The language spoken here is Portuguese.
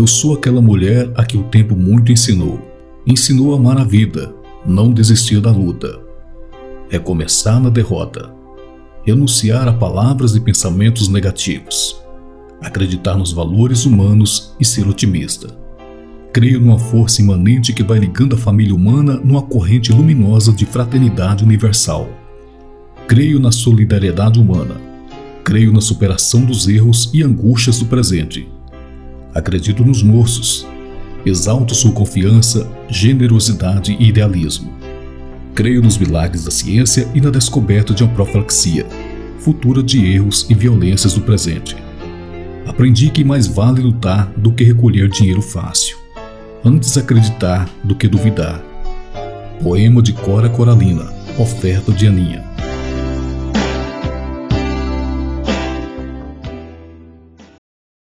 Eu sou aquela mulher a que o tempo muito ensinou. Ensinou a amar a vida, não desistir da luta. Recomeçar na derrota. Renunciar a palavras e pensamentos negativos. Acreditar nos valores humanos e ser otimista. Creio numa força imanente que vai ligando a família humana numa corrente luminosa de fraternidade universal. Creio na solidariedade humana. Creio na superação dos erros e angústias do presente. Acredito nos moços. Exalto sua confiança, generosidade e idealismo. Creio nos milagres da ciência e na descoberta de uma profilaxia, futura de erros e violências do presente. Aprendi que mais vale lutar do que recolher dinheiro fácil. Antes acreditar do que duvidar. Poema de Cora Coralina, oferta de Aninha.